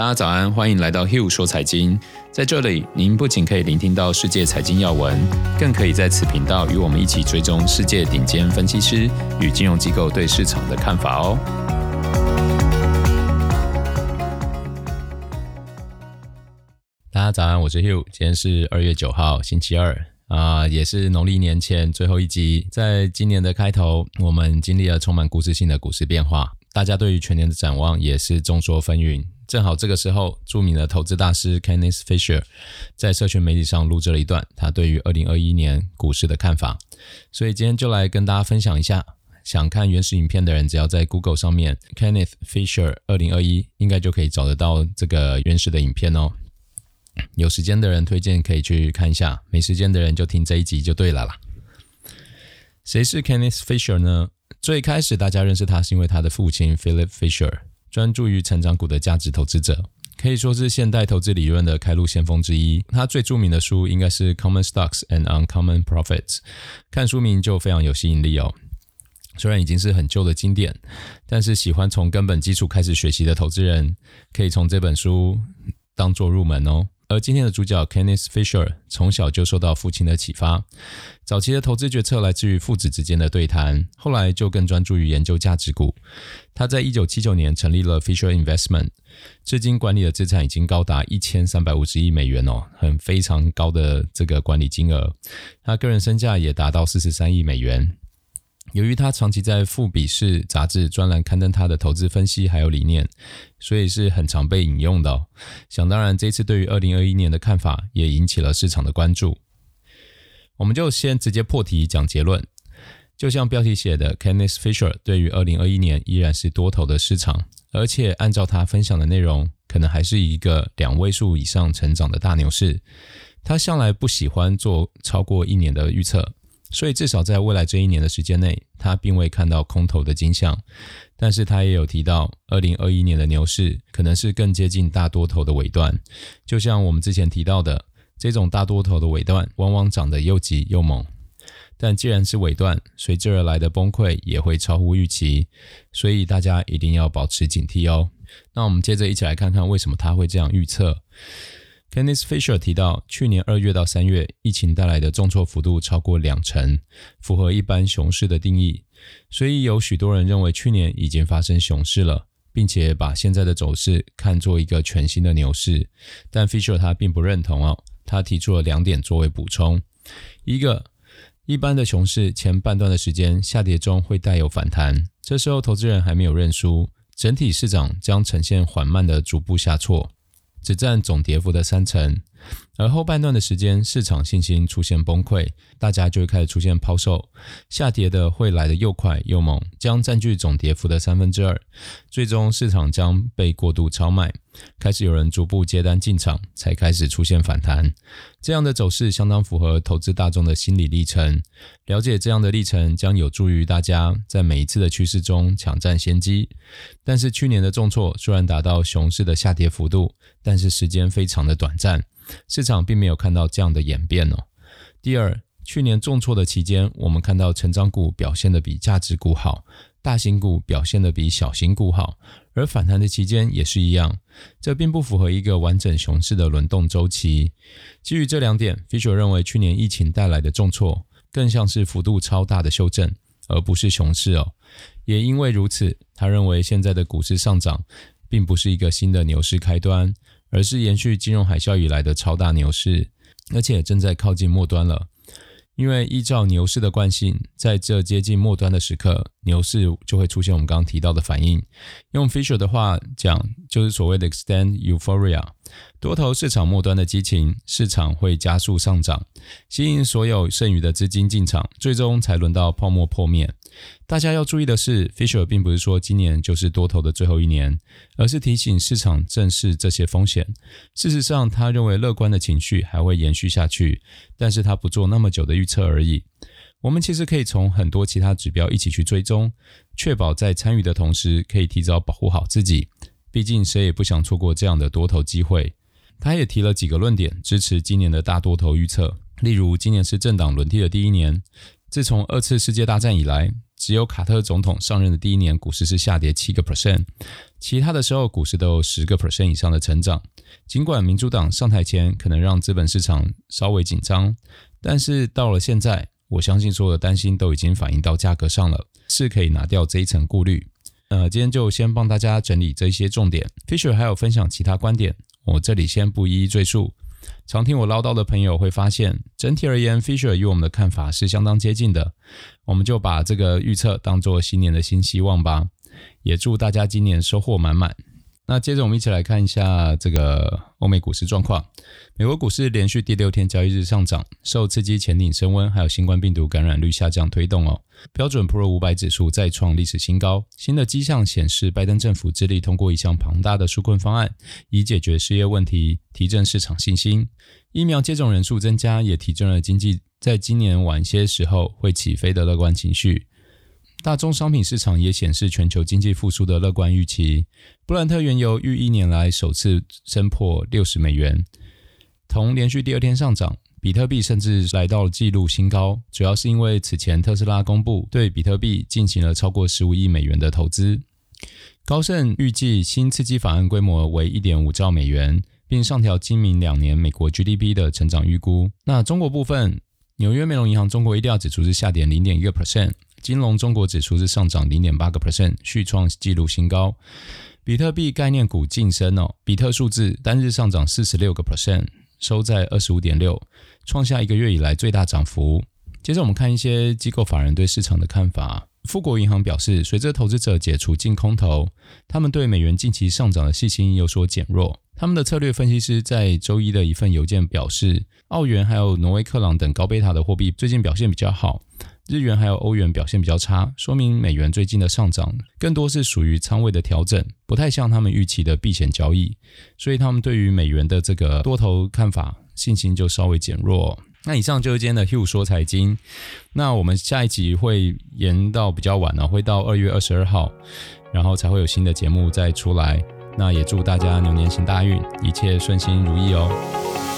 大家早安，欢迎来到 Hill 说财经。在这里，您不仅可以聆听到世界财经要闻，更可以在此频道与我们一起追踪世界顶尖分析师与金融机构对市场的看法哦。大家早安，我是 Hill，今天是二月九号，星期二啊，也是农历年前最后一集。在今年的开头，我们经历了充满故事性的股市变化。大家对于全年的展望也是众说纷纭。正好这个时候，著名的投资大师 Kenneth Fisher 在社群媒体上录制了一段他对于二零二一年股市的看法。所以今天就来跟大家分享一下。想看原始影片的人，只要在 Google 上面 Kenneth Fisher 二零二一，应该就可以找得到这个原始的影片哦。有时间的人推荐可以去看一下，没时间的人就听这一集就对了啦。谁是 Kenneth Fisher 呢？最开始大家认识他是因为他的父亲 Philip Fisher，专注于成长股的价值投资者，可以说是现代投资理论的开路先锋之一。他最著名的书应该是《Common Stocks and Uncommon Profits》，看书名就非常有吸引力哦。虽然已经是很旧的经典，但是喜欢从根本基础开始学习的投资人，可以从这本书当做入门哦。而今天的主角 Kenneth Fisher 从小就受到父亲的启发，早期的投资决策来自于父子之间的对谈，后来就更专注于研究价值股。他在一九七九年成立了 Fisher Investment，至今管理的资产已经高达一千三百五十亿美元哦，很非常高的这个管理金额。他个人身价也达到四十三亿美元。由于他长期在《富比士》杂志专栏刊登他的投资分析还有理念，所以是很常被引用的。想当然，这次对于二零二一年的看法也引起了市场的关注。我们就先直接破题讲结论。就像标题写的，Kenneth Fisher 对于二零二一年依然是多头的市场，而且按照他分享的内容，可能还是一个两位数以上成长的大牛市。他向来不喜欢做超过一年的预测。所以，至少在未来这一年的时间内，他并未看到空头的迹象。但是他也有提到，二零二一年的牛市可能是更接近大多头的尾段。就像我们之前提到的，这种大多头的尾段往往涨得又急又猛。但既然是尾段，随之而来的崩溃也会超乎预期。所以大家一定要保持警惕哦。那我们接着一起来看看为什么他会这样预测。Kenneth Fisher 提到，去年二月到三月，疫情带来的重挫幅度超过两成，符合一般熊市的定义。所以有许多人认为去年已经发生熊市了，并且把现在的走势看作一个全新的牛市。但 Fisher 他并不认同哦，他提出了两点作为补充：一个，一般的熊市前半段的时间下跌中会带有反弹，这时候投资人还没有认输，整体市场将呈现缓慢的逐步下挫。只占总跌幅的三成，而后半段的时间，市场信心出现崩溃，大家就会开始出现抛售，下跌的会来得又快又猛，将占据总跌幅的三分之二，最终市场将被过度超卖，开始有人逐步接单进场，才开始出现反弹。这样的走势相当符合投资大众的心理历程，了解这样的历程将有助于大家在每一次的趋势中抢占先机。但是去年的重挫虽然达到熊市的下跌幅度，但是时间非常的短暂，市场并没有看到这样的演变哦。第二，去年重挫的期间，我们看到成长股表现得比价值股好，大型股表现得比小型股好，而反弹的期间也是一样，这并不符合一个完整熊市的轮动周期。基于这两点，Fisher 认为去年疫情带来的重挫更像是幅度超大的修正，而不是熊市哦。也因为如此，他认为现在的股市上涨并不是一个新的牛市开端。而是延续金融海啸以来的超大牛市，而且正在靠近末端了。因为依照牛市的惯性，在这接近末端的时刻，牛市就会出现我们刚刚提到的反应。用 Fisher 的话讲，就是所谓的 extend euphoria。多头市场末端的激情，市场会加速上涨，吸引所有剩余的资金进场，最终才轮到泡沫破灭。大家要注意的是，Fisher 并不是说今年就是多头的最后一年，而是提醒市场正视这些风险。事实上，他认为乐观的情绪还会延续下去，但是他不做那么久的预测而已。我们其实可以从很多其他指标一起去追踪，确保在参与的同时可以提早保护好自己。毕竟谁也不想错过这样的多头机会。他也提了几个论点支持今年的大多头预测，例如今年是政党轮替的第一年，自从二次世界大战以来，只有卡特总统上任的第一年，股市是下跌七个 percent，其他的时候股市都有十个 percent 以上的成长。尽管民主党上台前可能让资本市场稍微紧张，但是到了现在，我相信所有的担心都已经反映到价格上了，是可以拿掉这一层顾虑。呃，今天就先帮大家整理这些重点，Fisher 还有分享其他观点，我这里先不一一赘述。常听我唠叨的朋友会发现，整体而言，Fisher 与我们的看法是相当接近的。我们就把这个预测当做新年的新希望吧，也祝大家今年收获满满。那接着我们一起来看一下这个欧美股市状况。美国股市连续第六天交易日上涨，受刺激前景升温，还有新冠病毒感染率下降推动哦。标准普尔五百指数再创历史新高。新的迹象显示，拜登政府致力通过一项庞大的纾困方案，以解决失业问题，提振市场信心。疫苗接种人数增加，也提振了经济在今年晚些时候会起飞的乐观情绪。大宗商品市场也显示全球经济复苏的乐观预期。布兰特原油逾一年来首次升破六十美元，同连续第二天上涨。比特币甚至来到了纪录新高，主要是因为此前特斯拉公布对比特币进行了超过十五亿美元的投资。高盛预计新刺激法案规模为一点五兆美元，并上调今明两年美国 GDP 的成长预估。那中国部分，纽约梅隆银行中国疫调指数是下跌零点一个 percent。金融中国指数是上涨零点八个 percent，续创纪录新高。比特币概念股晋升哦，比特数字单日上涨四十六个 percent，收在二十五点六，创下一个月以来最大涨幅。接着我们看一些机构法人对市场的看法。富国银行表示，随着投资者解除净空头，他们对美元近期上涨的信心有所减弱。他们的策略分析师在周一的一份邮件表示，澳元还有挪威克朗等高贝塔的货币最近表现比较好。日元还有欧元表现比较差，说明美元最近的上涨更多是属于仓位的调整，不太像他们预期的避险交易，所以他们对于美元的这个多头看法信心就稍微减弱。那以上就是今天的 Hugh 说财经，那我们下一集会延到比较晚了，会到二月二十二号，然后才会有新的节目再出来。那也祝大家牛年行大运，一切顺心如意哦。